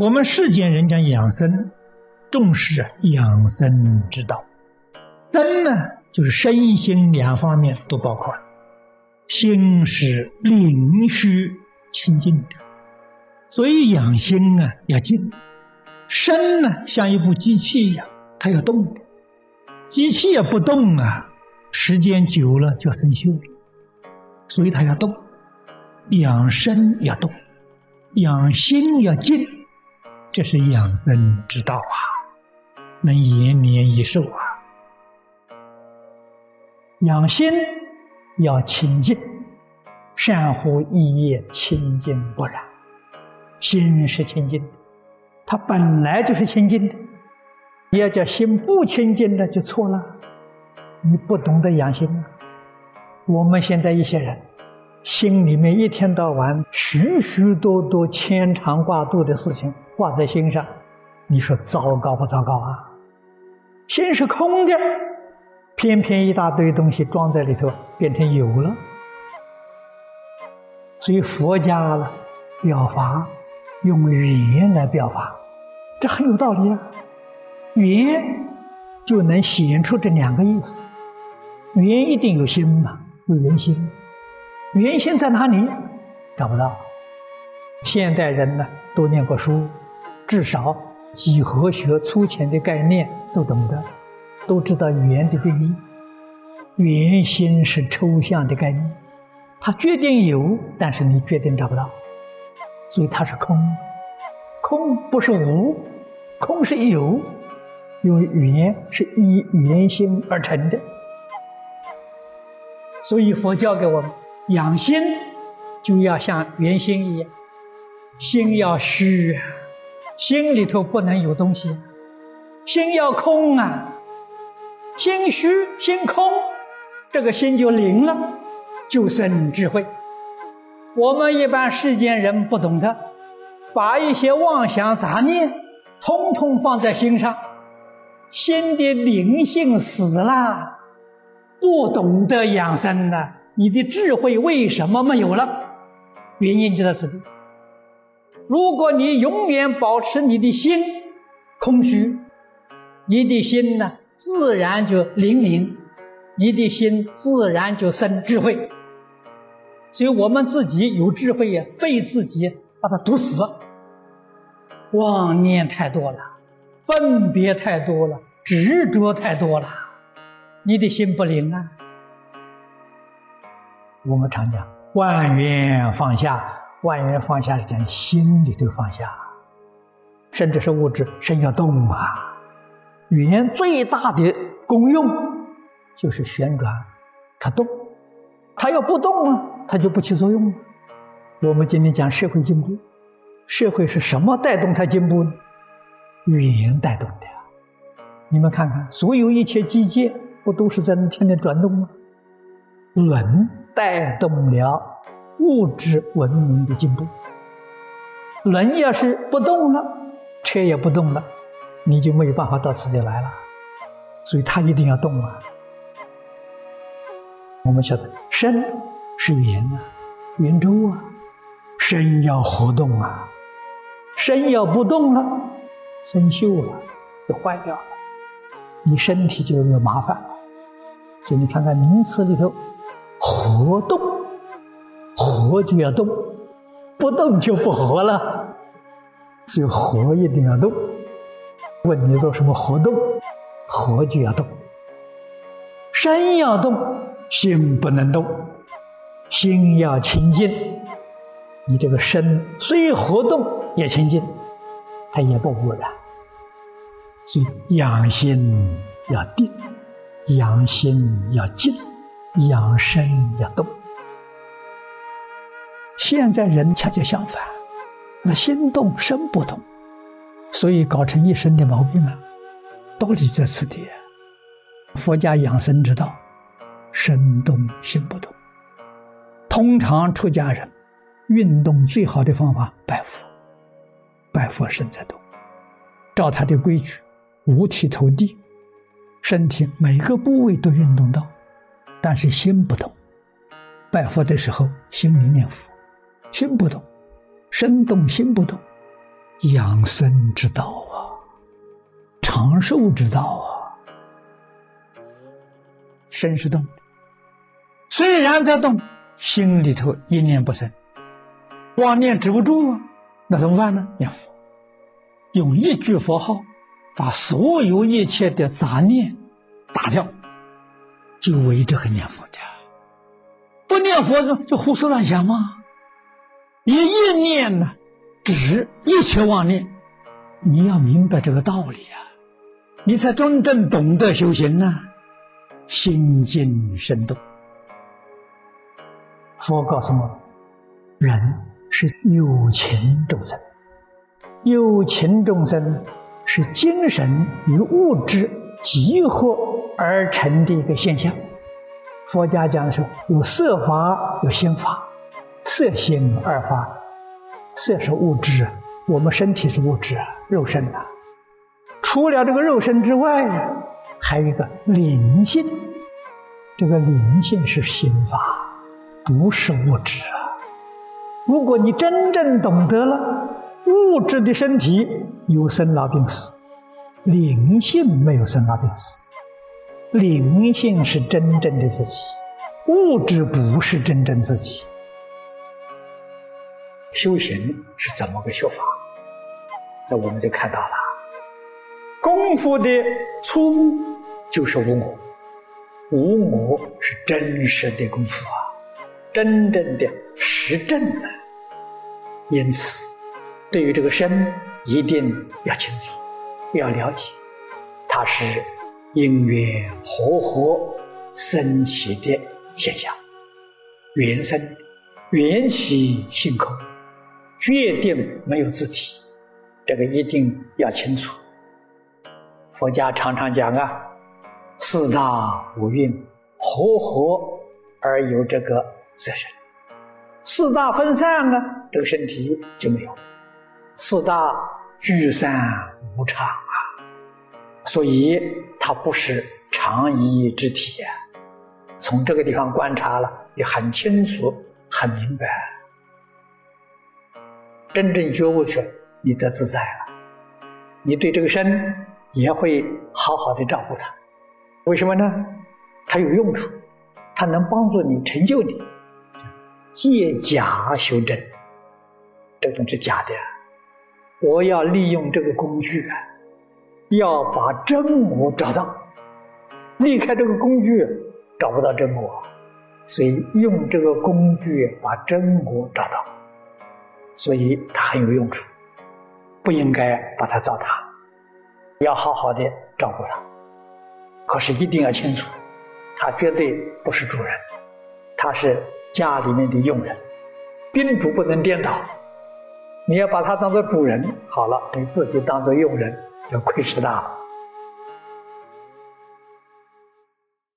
我们世间人讲养生，重视养生之道。身呢，就是身心两方面都包括。心是灵虚清净的，所以养心啊要静。身呢，像一部机器一样，它要动。机器也不动啊，时间久了就生锈了。所以它要动，养生要动，养心要静。这是养生之道啊，能延年益寿啊！养心要清净，善乎一业清净不染。心是清净的，它本来就是清净的。你要叫心不清净的，就错了。你不懂得养心啊！我们现在一些人。心里面一天到晚许许多多牵肠挂肚的事情挂在心上，你说糟糕不糟糕啊？心是空的，偏偏一大堆东西装在里头，变成有了。所以佛家了表法，用语言来表法，这很有道理啊。语言就能显出这两个意思。语言一定有心嘛，有人心。原心在哪里？找不到。现代人呢，都念过书，至少几何学粗浅的概念都懂得，都知道语言的定义。圆心是抽象的概念，它决定有，但是你决定找不到，所以它是空。空不是无，空是有，因为语言是以原心而成的。所以佛教给我们。养心就要像圆心一样，心要虚，心里头不能有东西，心要空啊，心虚心空，这个心就灵了，就生智慧。我们一般世间人不懂得，把一些妄想杂念通通放在心上，心的灵性死了，不懂得养生了。你的智慧为什么没有了？原因就在此地。如果你永远保持你的心空虚，你的心呢，自然就灵敏，你的心自然就生智慧。所以我们自己有智慧呀，被自己把它堵死。妄念太多了，分别太多了，执着太多了，你的心不灵啊。我们常讲万缘放下，万缘放下是讲心里头放下，甚至是物质，身要动啊。语言最大的功用就是旋转，它动，它要不动啊，它就不起作用了。我们今天讲社会进步，社会是什么带动它进步呢？语言带动的。你们看看，所有一切机械不都是在那天天转动吗？轮。带动了物质文明的进步。轮要是不动了，车也不动了，你就没有办法到此地来了。所以它一定要动啊！我们晓得，身是圆啊，圆周啊，身要活动啊，身要不动了，生锈了，就坏掉了，你身体就有麻烦。所以你看看名词里头。活动，活就要动，不动就不活了。所以活一定要动。问你做什么活动？活就要动。身要动，心不能动。心要清净，你这个身虽活动也清净，它也不污染。所以养心要定，养心要静。养生要动，现在人恰恰相反，那心动身不动，所以搞成一身的毛病啊。道理在此地，佛家养生之道，身动心不动。通常出家人运动最好的方法，拜佛，拜佛身在动，照他的规矩，五体投地，身体每个部位都运动到。但是心不动，拜佛的时候心里念佛，心不动，身动心不动，养生之道啊，长寿之道啊。身是动，虽然在动，心里头一念不生，妄念止不住啊，那怎么办呢？念佛，用一句佛号，把所有一切的杂念打掉，就为这个念佛的。不念佛就就胡思乱想吗？一一念呢，止一切妄念。你要明白这个道理啊，你才真正懂得修行呢。心静身动，佛告诉我，人是有情众生，有情众生是精神与物质集合而成的一个现象。佛家讲的是有色法，有心法，色心二法。色是物质，我们身体是物质，肉身呐。除了这个肉身之外？还有一个灵性，这个灵性是心法，不是物质啊。如果你真正懂得了，物质的身体有生老病死，灵性没有生老病死，灵性是真正的自己，物质不是真正自己。修行是怎么个修法？这我们就看到了，功夫的初步。就是无我，无我是真实的功夫啊，真正的实证啊。因此，对于这个身，一定要清楚，要了解，它是因缘和合升起的现象，缘生、缘起性空，决定没有自体，这个一定要清楚。佛家常常讲啊。四大五蕴合合而有这个自身，四大分散呢，这个身体就没有。四大聚散无常啊，所以它不是常一之体。从这个地方观察了，也很清楚、很明白。真正觉悟去，你得自在了，你对这个身也会好好的照顾它。为什么呢？它有用处，它能帮助你成就你。借假修真，这东西假的。我要利用这个工具啊，要把真我找到。离开这个工具，找不到真我，所以用这个工具把真我找到，所以它很有用处，不应该把它糟蹋，要好好的照顾它。可是一定要清楚，他绝对不是主人，他是家里面的佣人，宾主不能颠倒。你要把他当做主人，好了，你自己当做佣人，就亏吃大了。